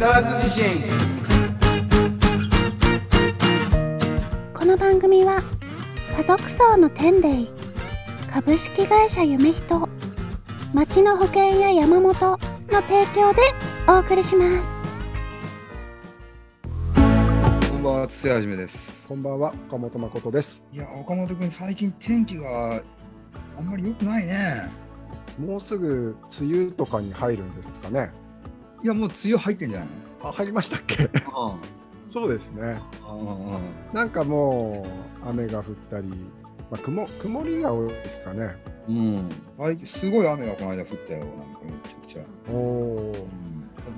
沢津地震この番組は家族層の天霊株式会社夢人町の保険や山本の提供でお送りしますこんばんは、つやはじめです。こんばんは、岡本誠です。いや、岡本君、最近天気があんまり良くないね。もうすぐ梅雨とかに入るんですかね。いや、もう梅雨入ってんじゃないあ、入りましたっけ？のそうですね。なんかもう雨が降ったり、まあ、曇曇りが多いですかね。うん。はい、すごい雨がこの間降ったよ、なんかめちゃくちゃ。おお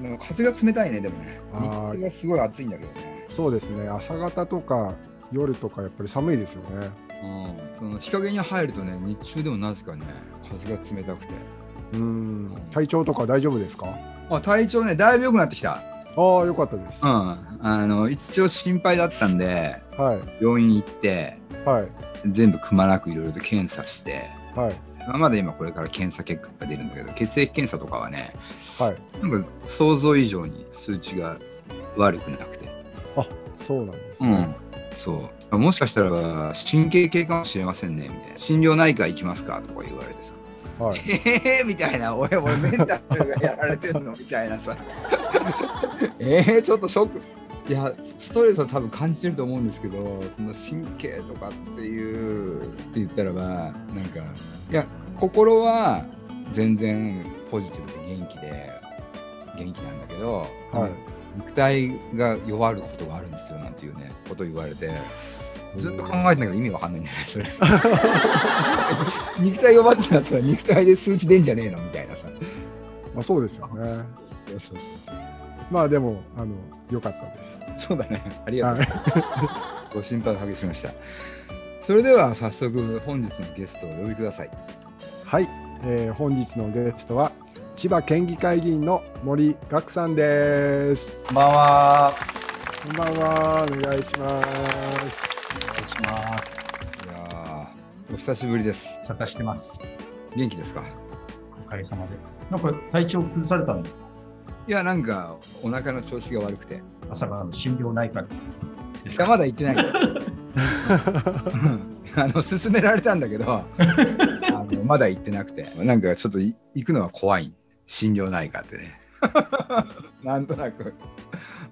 う、ん。風が冷たいね、でもね。日中がすごい暑いんだけどね。そうですね。朝方とか夜とかやっぱり寒いですよね。うん。その日陰に入るとね、日中でもなぜかね、風が冷たくて。うん。体調とか大丈夫ですか？あ、体調ね、だいぶ良くなってきた。ああ、よかったです。うん。はあの、一応心配だったんで、い。病院行って、はい。全部くまなくいろいろと検査して、はい。まあまだ今これから検査結果が出るんだけど血液検査とかはねはい。なんか想像以上に数値が悪くなくて、あ、そうなんですね。うん、そうもしかしたら神経系かもしれませんねみたいな心療内科行きますかとか言われてさはい。ええー、みたいな。俺俺メンタルがやられてんのみたいなさ。えー、ちょっとショック。いやストレスは多分感じてると思うんですけどその神経とかっていうって言ったらばなんかいや心は全然ポジティブで元気で元気なんだけど、はい。肉体が弱ることがあるんですよなんていうねことを言われてずっと考えてんだけど意味わかんないんだよねそれ肉体弱ってなったら肉体で数値出んじゃねえのみたいなさまあ、そうですよね。そうそうまあ、でも、あの、良かったです。そうだねありがとう、はい。ご心配おかけしましたそれでは早速本日のゲストをお呼びくださいはい、えー本日のゲストは千葉県議会議員の森岳さんです。こんばんは。こんばんは、お願いします。お願いします。いやーお久しぶりです。参加してます。元気ですか？おかげさまで。なんか体調崩されたんですか？いやなんかお腹の調子が悪くて。朝からの心療内科ですか？まだ行ってない。よ あの勧められたんだけどあのまだ行ってなくて。なんかちょっとい行くのは怖い。心療内科ってね。なんとなく、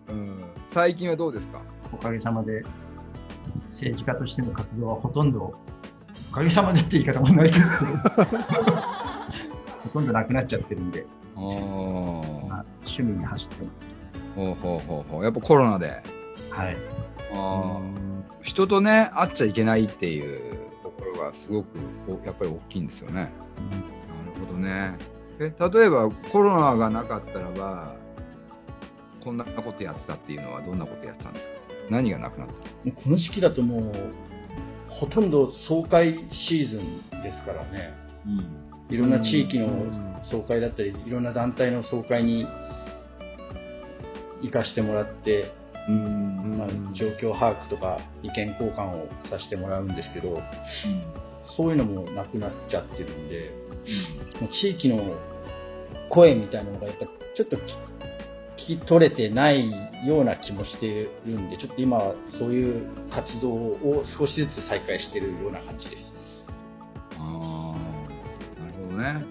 うん、最近はどうですか？おかげさまで政治家としての活動はほとんど、おかげさまでって言い方もないですけど、ほとんどなくなっちゃってるんで、まあ、趣味に走ってます。ほうほうほうほうやっぱコロナではい。あー人とね会っちゃいけないっていうところがすごくおやっぱり大きいんですよね。なるほどね。え例えばコロナがなかったらばこんなことやってたっていうのはどんなことやってたんですか？何がなくなった？この時期だともう、ほとんど総会シーズンですからね。いろんな地域の総会だったり、いろんな団体の総会に行かしてもらって、うん。まあ、状況把握とか意見交換をさせてもらうんですけど、そういうのもなくなっちゃってるんで、もう地域の声みたいなのがやっぱちょっとき取れてないような気もしてるんで、ちょっと今はそういう活動を少しずつ再開してるような感じです。あーなるほどね。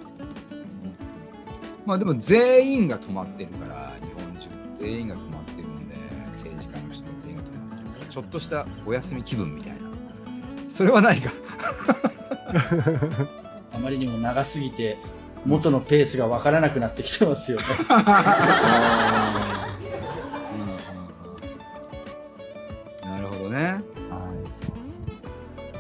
まあでも全員が止まってるから日本中全員が止まってるんで政治家の人全員が止まってるからちょっとしたお休み気分みたいなそれはないか。あまりにも長すぎて、元のペースがわからなくなってきてますよね。なるほどね。はい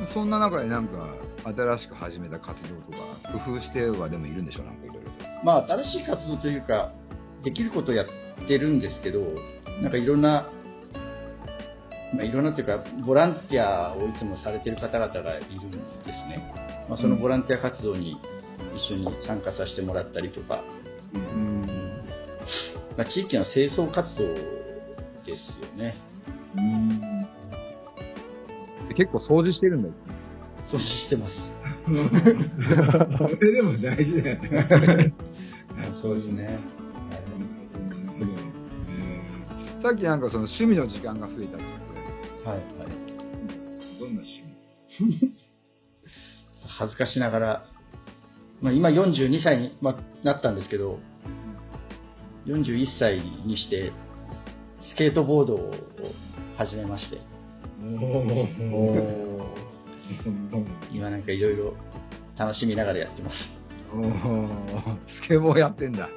そんな中でなんか新しく始めた活動とか工夫してはでもいるんでしょなんかいろいろと。まあ、新しい活動というか、できることをやってるんですけど、なんかいろんな、まあ、いろんなというか、ボランティアをいつもされてる方々がいるんですね。まあ、そのボランティア活動に一緒に参加させてもらったりとか、まあ、地域の清掃活動ですよね。結構掃除してるんだよ。掃除してます。それでも大事だよね。そうですね。うんさっきなんかその趣味の時間が増えたって言ってはいはい。たけどどんな趣味？恥ずかしながら、まあ、今42歳に、まあ、なったんですけど、41歳にして、スケートボードを始めまして、今なんかいろいろ楽しみながらやってます。ースケボーやってんだ。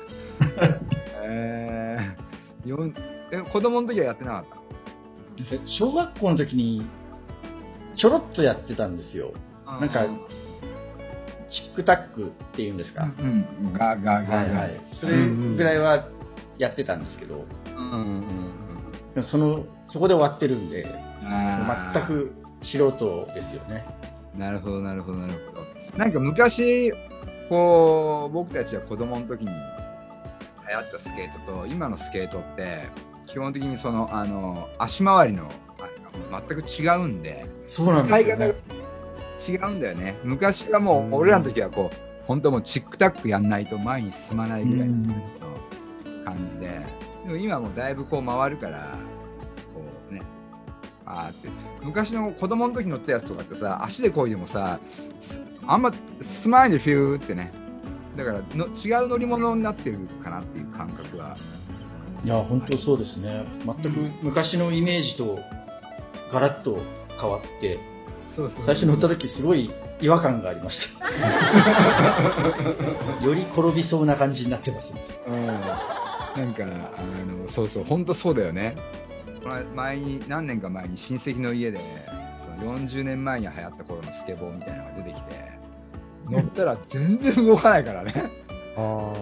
えー、よんえ子供の時はやってなかった？小学校の時に、ちょろっとやってたんですよ。なんかチックタックっていうんですか？うんうん、ガーガーガーガーはいはい。それぐらいはやってたんですけど、うんその、そこで終わってるんで、全く素人ですよね。なるほどなるほどなるほどなんか昔こう僕たちは子供の時に流行ったスケートと今のスケートって基本的にそのあの足回りの全く違うんでそうなん使い方ですよねが。違うんだよね。昔はもう俺らの時はこう本当もうチックタックやんないと前に進まないぐらいの感じで。でも今はもうだいぶこう回るからこうねあーって。昔の子供の時乗ったやつとかってさ足でこいでもさすあんま進まないでフューってね。だからの違う乗り物になってるかなっていう感覚は。いや、本当そうですね。全く昔のイメージとガラッと変わって、そうそう最初乗った時すごい違和感がありました。より転びそうな感じになってますね。うん。なんかあのそうそう本当そうだよね。前に何年か前に親戚の家でその40年前に流行った頃のスケボーみたいなのが出てきて乗ったら全然動かないからね。あ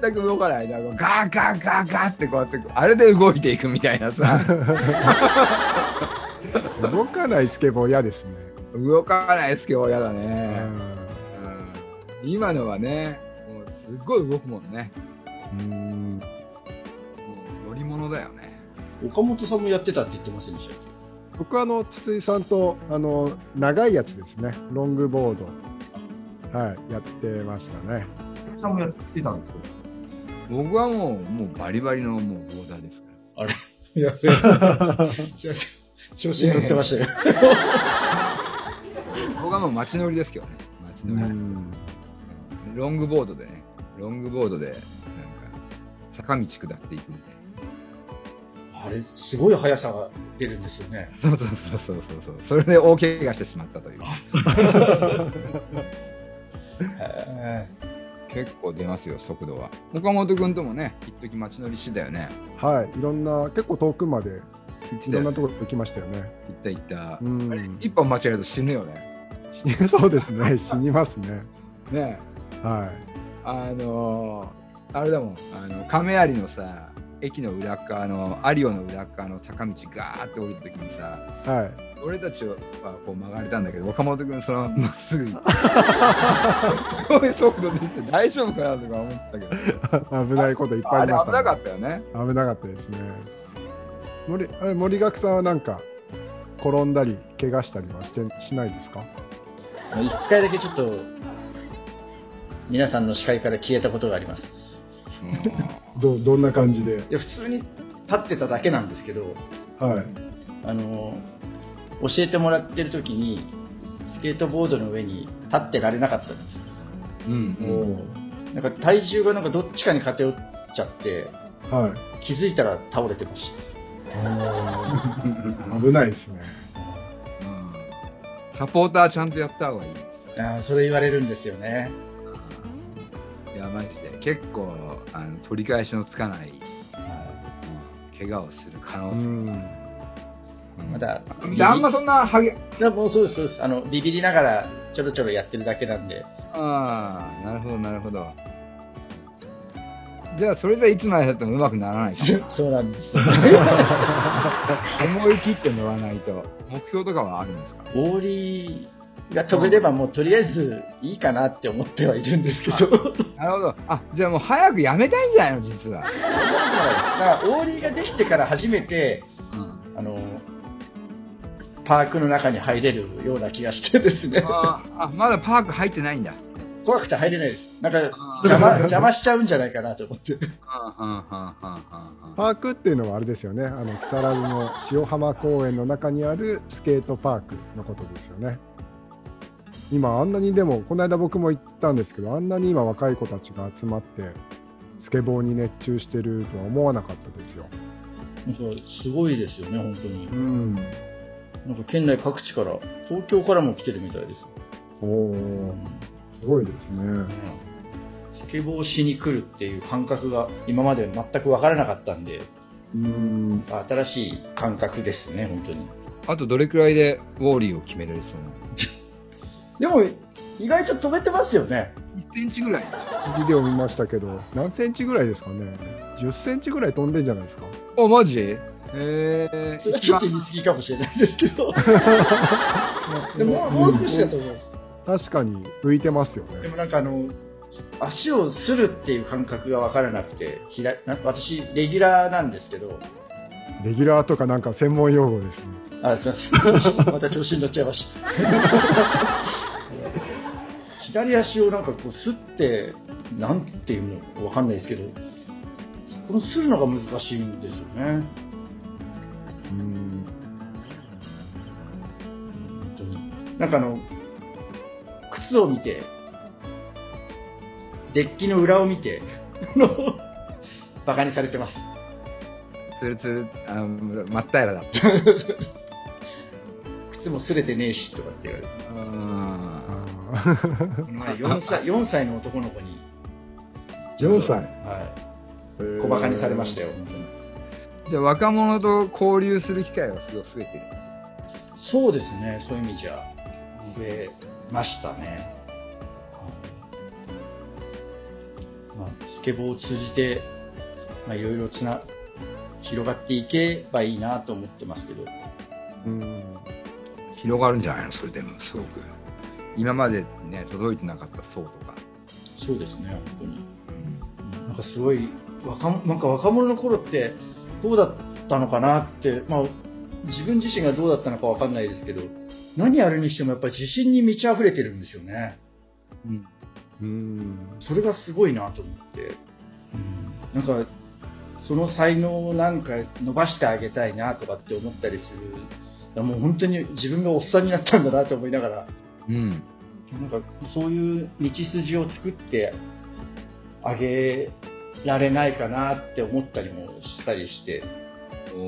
全く動かない。だからガーガーガーガーってこうやってあれで動いていくみたいなさ。ー 動かないスケボー嫌ですね。動かないスケボーやだうね、ん。うん。今のはねもうすっごい動くもんね。うん。もう乗り物だよね。岡本さんもやってたって言ってませんでしたっ僕はあの筒井さんとあの長いやつですね、ロングボード、はい、やってましたね。さんもやってたんですけど。僕はもうもうバリバリのもうボーダーですから。け いや、いや 調子に乗ってましたよ。僕はもう街乗りですけどね。街乗り、うん。ロングボードでね。ロングボードでなんか坂道下っていくみたいあれ、すごい速さが出るんですよね。なそうそうそうそうそう。そうそれで大怪我してしまったという。結構出ますよ速度は。岡本君ともね一時街乗りしてたよね。はい、いろんな、結構遠くまでいろんなところ行きましたよね。行った行った、一本間違えると死ぬよね。死 そうですね、死にますね。ね。はあのーあれだもん。あの亀有のさ駅の裏っ側の有オの裏っ側の坂道ガーって降りた時にさい、はい。俺たちはこう曲がれたんだけど岡本君そのままっすぐ行って すごい速度出てて大丈夫かなとか思ったけど。危ないこといっぱいありました、危なかったよね。危なかったですね。森あれ森学さんはなんか転んだり怪我したりはしてしないですか？一回だけちょっと、皆さんの視界から消えたことがあります。うん。どどんな感じで？いや、普通に立ってただけなんですけど、はい。あの、教えてもらってる時に、スケートボードの上に立ってられなかったんです。よ。うんうん。なんか体重がなんかどっちかに偏っちゃって、はい。気づいたら倒れてまし危ないですね。サポーターちゃんとやった方がいい。ああ、それ言われるんですよね。いやマジで。結構あの取り返しのつかない。怪我をする可能性、うん。うん。まだ、であんまそんなはげいやもうそうです、そうです。あの、ビビりながらちょろちょろやってるだけなんで。ああなるほどなるほどじゃあそれじゃいつまでたってもうまくならないかも そうなんです。思い切って乗らないと。目標とかはあるんですか？オーリーが飛べればもうとりあえずいいかなって思ってはいるんですけど。なるほど。あじゃあもう早くやめたいんじゃないの？実は、だからオーリーができてから初めて、あの、パークの中に入れるような気がしてですね。ああまだパーク入ってないんだ怖くて入れないです。なんか、邪魔邪魔しちゃうんじゃないかなと思って。パークっていうのはあれですよねあの木更津の塩浜公園の中にあるスケートパークのことですよね今あんなにでもこの間僕も行ったんですけどあんなに今若い子たちが集まってスケボーに熱中してるとは思わなかったですよなんかすごいですよね、本当に。うんなんか県内各地から、東京からも来てるみたいです。おおすごいですね。スケボーしに来るっていう感覚が今まで全く分からなかったんで、うん。新しい感覚ですね、本当に。あとどれくらいでウォーリーを決められそう でも、意外と飛べてますよね。1センチぐらい。ビデオ見ましたけど。何センチぐらいですかね？10センチぐらい飛んでんじゃないですか？あマジ？えー、それはちょっと言い過ぎかもしれないですけど。でも、もう少しだと思います。確かに浮いてますよねでもなんかあの、足をするっていう感覚が分からなくて、左な私、レギュラーなんですけど、レギュラーとかなんか専門用語ですねあ、すみません。また調子に乗っちゃいました。左足をなんかこう、すって、なんていうのかわかんないですけど、このするのが難しいんですよね。うん本当に。なんかあの、靴を見て、デッキの裏を見て、バカにされてます。ツルツルあの真っ平らだ 靴も擦れてねえしとかって言われて。この前4歳 ,4 歳の男の子に、4歳？はい、小バカにされましたよ、本当に。じゃあ若者と交流する機会はすごい増えてる。そうですね、そういう意味じゃ。増えましたね。まあ、スケボーを通じて、まあ、いろいろつな、広がっていけばいいなと思ってますけど、うん。広がるんじゃないの？それでもすごく。今までね届いてなかった層とか、そうですね、本当に。なんかすごい若者、なんか若者の頃ってどうだったのかなって、まあ、自分自身がどうだったのかわかんないですけど、何やるにしてもやっぱり自信に満ち溢れてるんですよね。うん。それがすごいなと思って、なんか、その才能をなんか伸ばしてあげたいなとかって思ったりする。もう本当に自分がおっさんになったんだなと思いながら、うん。なんかそういう道筋を作ってあげられないかなって思ったりもしたりして、お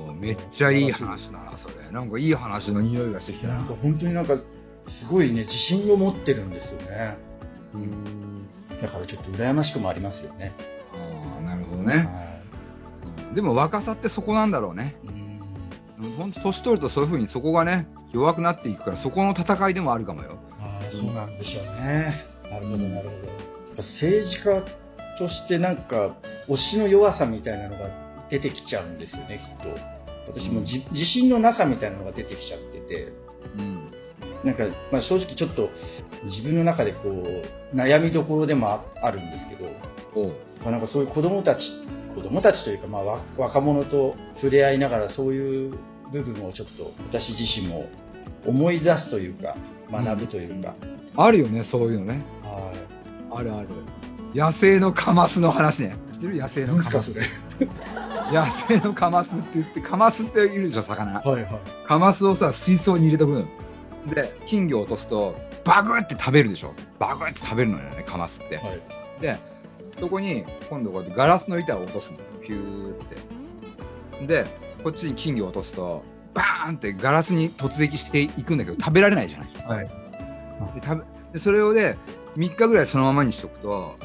ーめっちゃいい話だなそれなんかいい話の匂いがしてきたなんなか本当になんかすごいね、自信を持ってるんですよね。うんだからちょっと羨ましくもありますよね。あーなるほどねはでも若さってそこなんだろうねいうん本当年取るとそういうふうにそこがね弱くなっていくからそこの戦いでもあるかもよあーそうなんでしょうね。なるほど、なるほど。やっぱ政治家としてなんか、推しの弱さみたいなのが出てきちゃうんですよね、きっと。私もじ自信のなさみたいなのが出てきちゃってて、うん。なんか、まあ、正直ちょっと自分の中でこう、悩みどころでもああるんですけど、まあ、なんかそういう子供たち、子供たちというか、まあ、わ若者と触れ合いながらそういう部分をちょっと私自身も思い出すというか、学ぶというか、あるよねそういうのね。はい。あるある。野生のカマスの話ね。知ってる？野生のカマス。野生のカマスって言ってカマスっているでしょ魚はいはい。カマスをさ水槽に入れとくので金魚を落とすとバグって食べるでしょバグって食べるのよねカマスって、はい。でそこに今度こうやってガラスの板を落とすのピューってでこっちに金魚を落とすとバーンってガラスに突撃していくんだけど食べられないじゃないはい。で食べでそれをで3日ぐらいそのままにしとくと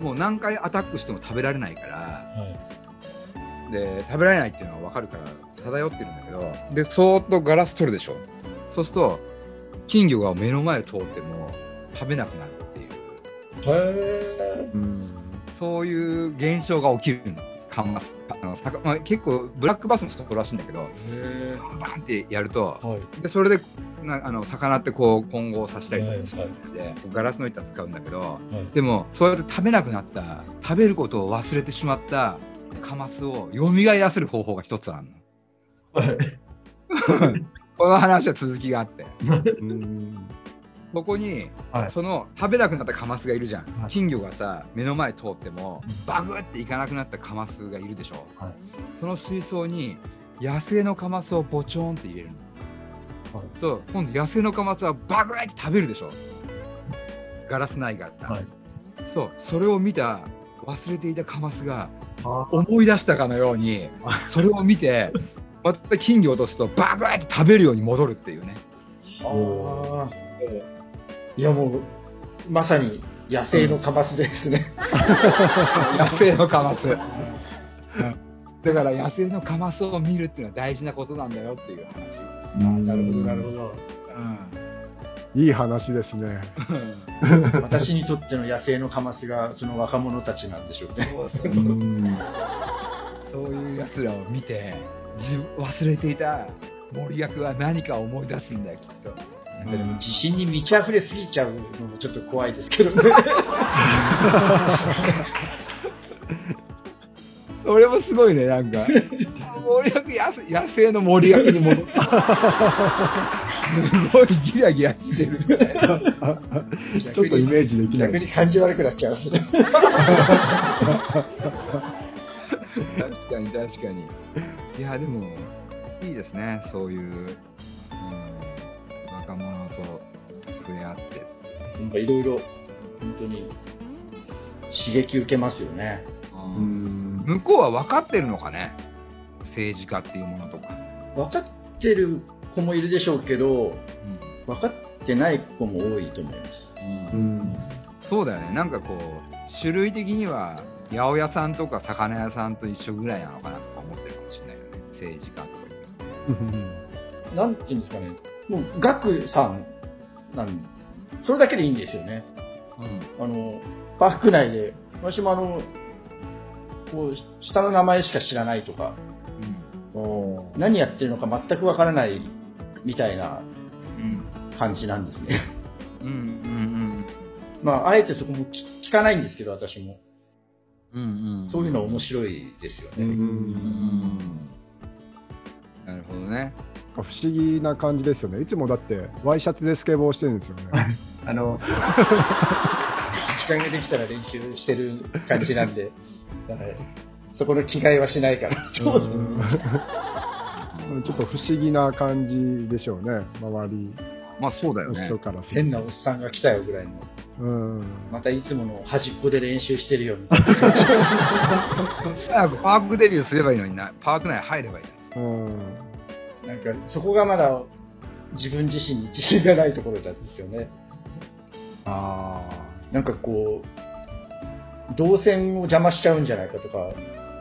もう何回アタックしても食べられないからはい。で食べられないっていうのは分かるから漂ってるんだけどでそーっとガラス取るでしょそうすると金魚が目の前を通っても食べなくなるっていうへうんそういう現象が起きるのカンマスあのまあ、結構ブラックバスもそうらしいんだけどえ。バンってやるとはい。でそれでなあの魚ってこう混合させたりとかするはいので、ガラスの板使うんだけどはい。でもそうやって食べなくなった食べることを忘れてしまったカマスを蘇らせる方法が一つあるの。はい。この話は続きがあって。うんそこに、はい。その食べなくなったカマスがいるじゃん、はい。金魚がさ目の前通ってもうん。バグっていかなくなったカマスがいるでしょ、はい。その水槽に野生のカマスをボチョーンって入れるの、はい。そう今度野生のカマスはバグって食べるでしょ。ガラスないから、はい。そうそれを見た忘れていたカマスがあ思い出したかのように それを見てまた金魚を落とすとバグって食べるように戻るっていうね。あー。いやもう、まさに野生のカマスですね。野生のカマス。だから野生のカマスを見るっていうのは大事なことなんだよっていう話、なるほど、なるほど。いい話ですね。私にとっての野生のカマスがその若者たちなんでしょうね。そういうやつらを見て自分忘れていた森役は何か思い出すんだよきっとなんかでも自信に満ち溢れすぎちゃうのもちょっと怖いですけどね。それもすごいねなんか森役野生の森役に戻ったすごいギラギラしてる。みたいなちょっとイメージできない。逆に感じ悪くなっちゃう。確かに確かに。いやでもいいですね。そういう、うん、若者と触れ合って。なんかいろいろ本当に刺激受けますよね。うん。向こうは分かってるのかね？政治家っていうものとか、分かってる子もいるでしょうけど、分かってない子も多いと思います。うん。そうだよね。なんかこう種類的には八百屋さんとか魚屋さんと一緒ぐらいなのかなとか思ってるかもしれないよね。政治家とかなんていうんですかね、もう学さんなんそれだけでいいんですよね。あの、パーク内で、私もあの、こう、下の名前しか知らないとか、何やってるのか全くわからないみたいなうん感じなんですね。うんうんまあ、あえてそこも聞聞かないんですけど、私も。うんうんうんそういうの面白いですよね。うんうんなるほどね不思議な感じですよね。いつもだってワイシャツでスケボーしてるんですよね。あの、時間ができたら練習してる感じなんで、だから、そこの着替えはしないから。うんちょっと不思議な感じでしょうね。周りまあそうだよのね人からする変なおっさんが来たよぐらいの、と。うん。またいつもの端っこで練習してるよみ早くパークデビューすればいいのになパーク内入ればいいうん。なんか、そこがまだ自分自身に自信がないところなんですよね。あなんかこう、動線を邪魔しちゃうんじゃないかとか、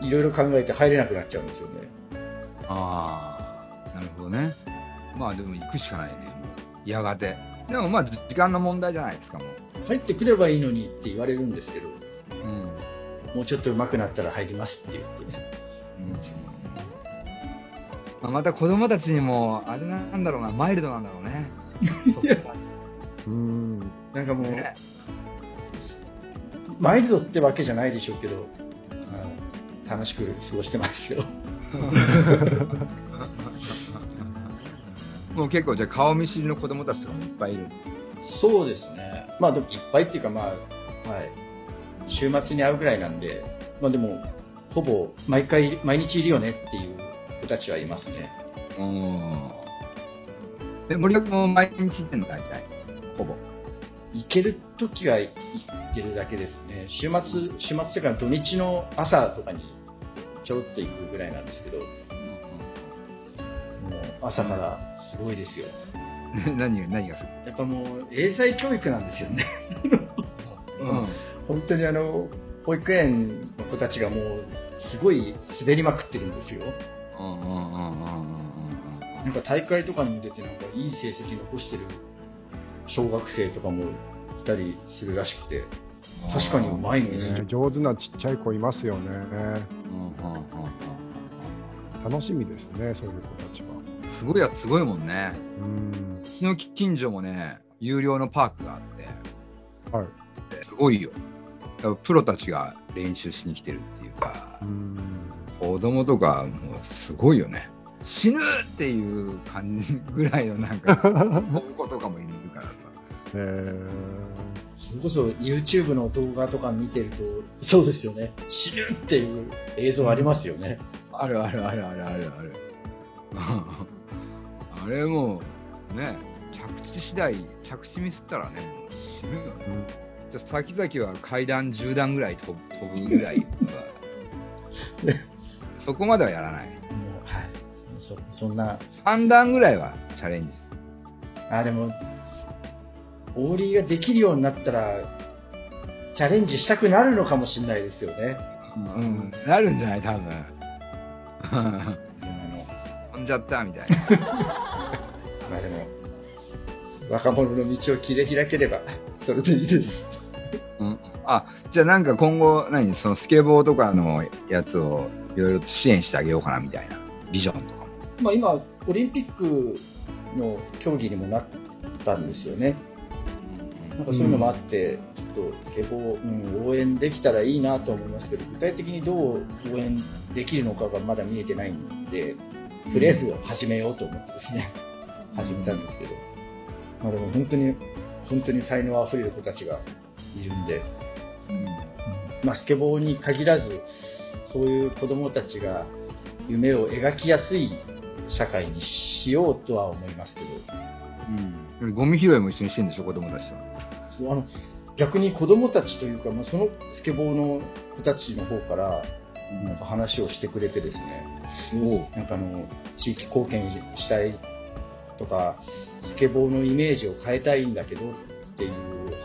いろいろ考えて入れなくなっちゃうんですよね。ああなるほどね。まあでも行くしかないね。やがて。でもまあ時間の問題じゃないですかも入ってくればいいのにって言われるんですけど、ううん。もうちょっと上手くなったら入りますって言ってね。まあ、また子供たちにもあれなんだろうなマイルドなんだろうね。うん。なんかもう、ね。マイルドってわけじゃないでしょうけど、楽しく過ごしてますよ。もう結構じゃあ顔見知りの子供たちとかもいっぱいいるそうですね。まあいっぱいっていうかまあ、はい。週末に会うぐらいなんで、まあでも、ほぼ毎回、毎日いるよねっていう子たちはいますね。うんで森脇も毎日行ってんの大体？ほぼ行けるときは行けるだけですね。週末、週末っていうか土日の朝とかにちょろっと行くぐらいなんですけど、もう朝からすごいですよ。何が何がすやっぱもう英才教育なんですよね。ごい、うん本当にあの、保育園の子たちがもうすごい滑りまくってるんですよ。なんか大会とかにも出てなんかいい成績残してる小学生とかもいたりするらしくて、確かにうまいね。上手なちっちゃい子いますよね。うんうんうん楽しみですね、そういう子たちは。うんすごいやつすごいもんねうん。うちの近所もね有料のパークがあってはい。すごいよだからプロたちが練習しに来てるっていうかうん。子供とかもうすごいよね死ぬっていう感じぐらいのなんか 子とかもいるからさえそれこそ YouTube の動画とか見てると、そうですよね。死ぬっていう映像ありますよね。あるあるあるあるあるある。あれもうね、着地次第、着地ミスったらね、死ぬよね。じゃあ先々は階段10段ぐらい飛ぶ飛ぶぐらい そこまではやらない。もうはい。そそんな、3段ぐらいはチャレンジです。あ、でも、オーリーができるようになったら、チャレンジしたくなるのかもしれないですよね。うん、なるんじゃない多分。飛ん。じゃったみたいな。まあでも、若者の道を切り開ければ、それでいいです。うん、あじゃあなん。か今後何そのスケボーとかのやつをいろいろと支援してあげようかなみたいなビジョンとかも。まあ今、オリンピックの競技にもなったん。ですよね。なんかそういうのもあって、ちょっとスケボー、うん、応援できたらいいなと思いますけど、具体的にどう応援できるのかがまだ見えてないんで、とりあえず始めようと思ってですね、始めたんですけど、まあでも本当に、本当に才能あふれる子たちがいるんで、まあスケボーに限らず、そういう子供たちが夢を描きやすい社会にしようとは思いますけど、うん、ゴミ拾いも一緒にしてんでしょ子供たちと。あの逆に子供たちというか、まあ、そのスケボーの子たちの方からなんか話をしてくれてですね、なんかあの地域貢献したいとか、スケボーのイメージを変えたいんだけどっていう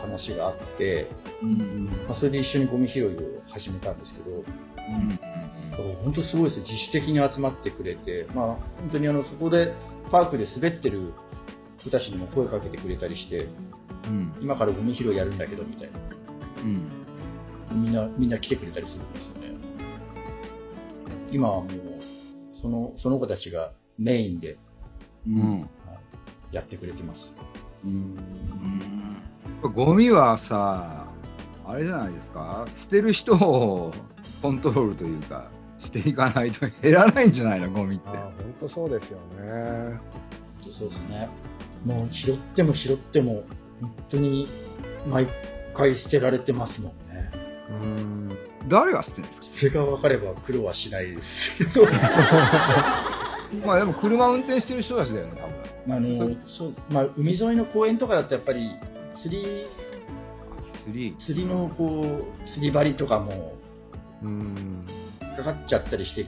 話があって、うんまあ、それで一緒にゴミ拾いを始めたんですけど、だから本当すごいです。よ、自主的に集まってくれて、まあ、本当にあのそこでパークで滑ってる子たちにも声かけてくれたりして、うん今からゴミ拾いやるんだけどみたいな。うんみんな、みんな来てくれたりするんですよね。今はもう、その、その子たちがメインでうんやってくれてます。うんゴミはさあれじゃないですか捨てる人をコントロールというかしていかないと減らないんじゃないの？ゴミってあ本当そうですよね。そうですね。もう拾っても拾っても、本当に毎回捨てられてますもんね。うん。誰が捨てるんですか？それが分かれば苦労はしないですけど。まあでも車運転してる人たちだよね多分あのそうまあ、海沿いの公園とかだとやっぱり釣りスリー釣りのこう釣り針とかもうん。かかっちゃったりして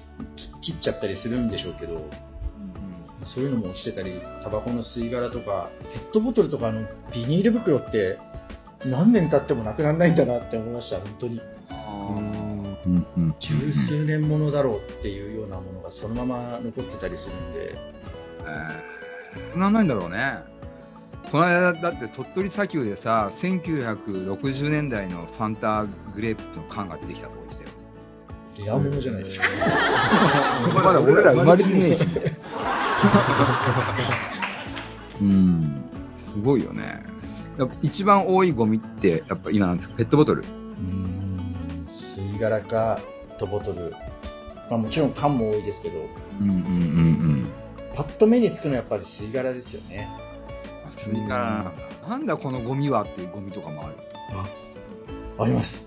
き切っちゃったりするんでしょうけどそういうのも落ちてたりタバコの吸い殻とかペットボトルとかのビニール袋って何年経ってもなくならないんだなって思いました本当に。うんうん十数年ものだろうっていうようなものがそのまま残ってたりするんで。えー、なんないんだろうね。この間だって鳥取砂丘でさ1960年代のファンタグレープの缶が出てきたとこでしたよ。レアものじゃないですか、まだ俺ら生まれてねえし うん。すごいよね。やっぱ一番多いゴミってやっぱ今なんですか？ペットボトル。うーん。吸い殻かペットボトル、まあ、もちろん缶も多いですけど。うんうんうんうん。パッと目につくのはやっぱり吸い殻ですよね。あそれからなんだこのゴミはっていうゴミとかもある。あります。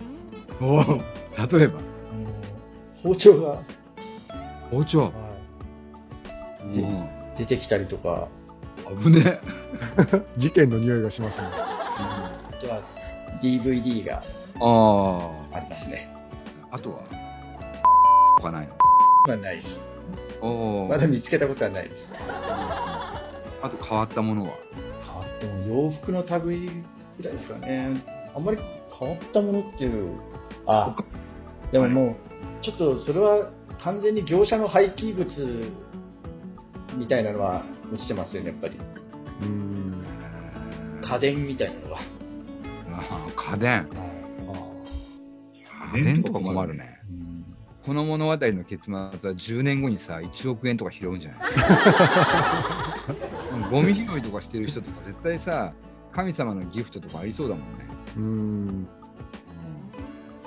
おお例えば。包丁が、包丁出てきたりとか。危ね。事件の匂いがしますね。あとは DVD があありますね。ああとは他ないの？まあないですおおまだ見つけたことはないです。あと変わったものは？変わっても洋服の類ぐらいですかね。あんまり変わったものっていうあでももうちょっとそれは完全に業者の廃棄物みたいなのは落ちてますよねやっぱり。うん。家電みたいなのが、あー家電。家電とか困るね。うんこの物語の結末は10年後にさ1億円とか拾うんじゃない？う んゴミ拾いとかしてる人とか絶対さ神様のギフトとかありそうだもんね、うん。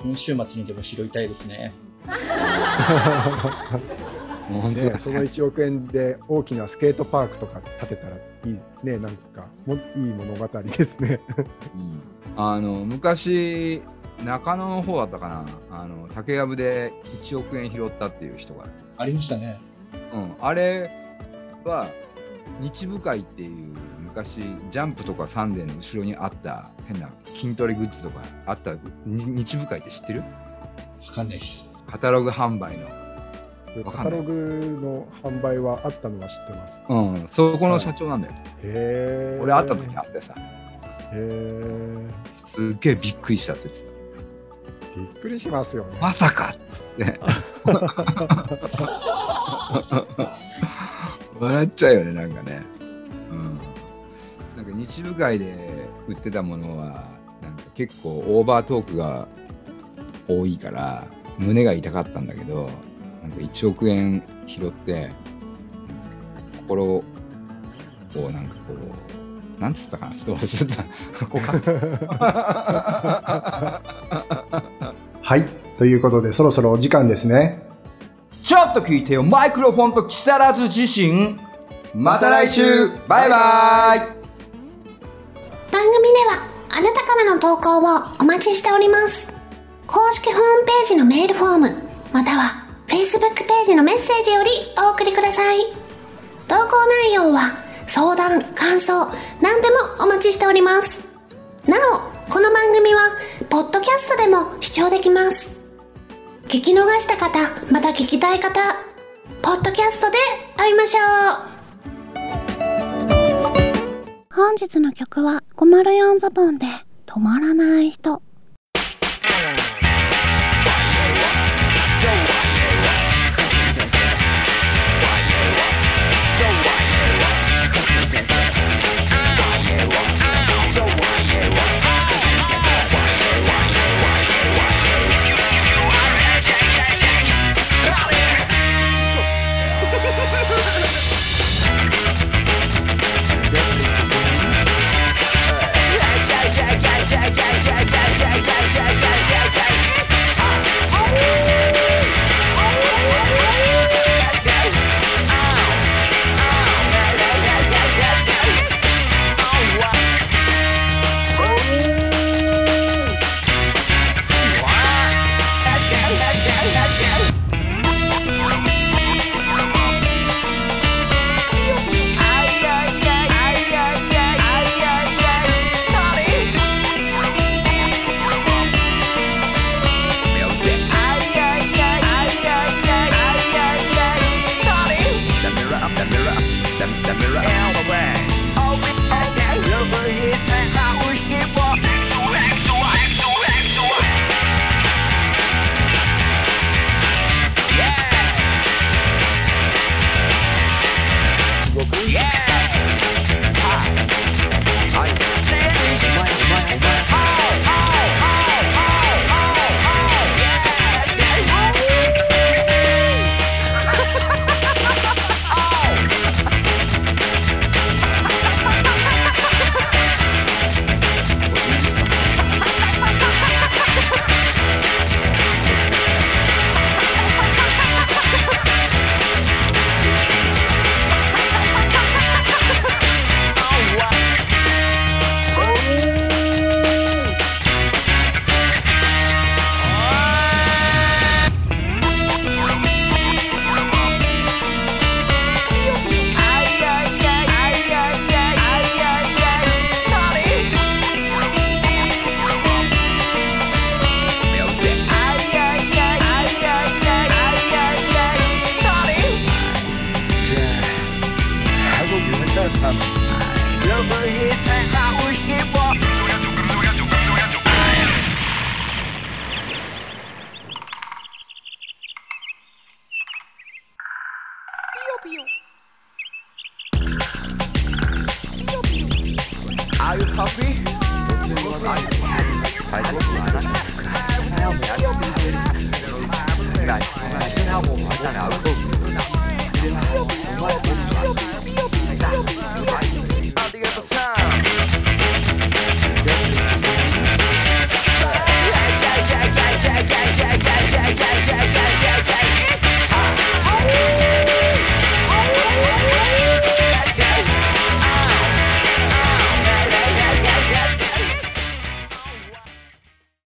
今週末にでも拾いたいですね 本当だ。ね、その1億円で大きなスケートパークとか建てたらいいねなんかもいい物語ですね。うん。あの昔中野の方だったかな。あの竹やぶで1億円拾ったっていう人が、ありましたね。うん、あれは日部会っていう昔ジャンプとかサンデーの後ろにあった変な筋トレグッズとかあった？に日部会って知ってる？わかんないです。カタログ販売のわかんないカタログの販売はあったのは知ってます。うん、そこの社長なんだよ。へえ。俺会った時あってさ、へえ。すっげえびっくりしたって言ってびっくりしますよねた。。まさかって。笑っちゃうよね、なんかね。うん。なんか日部会で売ってたものは、なんか結構オーバートークが多いから、胸が痛かったんだけど、なんか1億円拾って、心をなんかこう、なんつったかな、ちょっと忘れちゃった。こうかはい。ということで、そろそろお時間ですね。ちょっと聞いてよ、マイクロフォンと木更津自身。また来週バイバイ番組ではあなたからの投稿をお待ちしております公式ホームページのメールフォームまたは Facebook ページのメッセージよりお送りください。投稿内容は相談感想何でもお待ちしております。なおこの番組はポッドキャストでも視聴できます。聞き逃した方また聞きたい方ポッドキャストで会いましょう。本日の曲は504ズボンで止まらない人。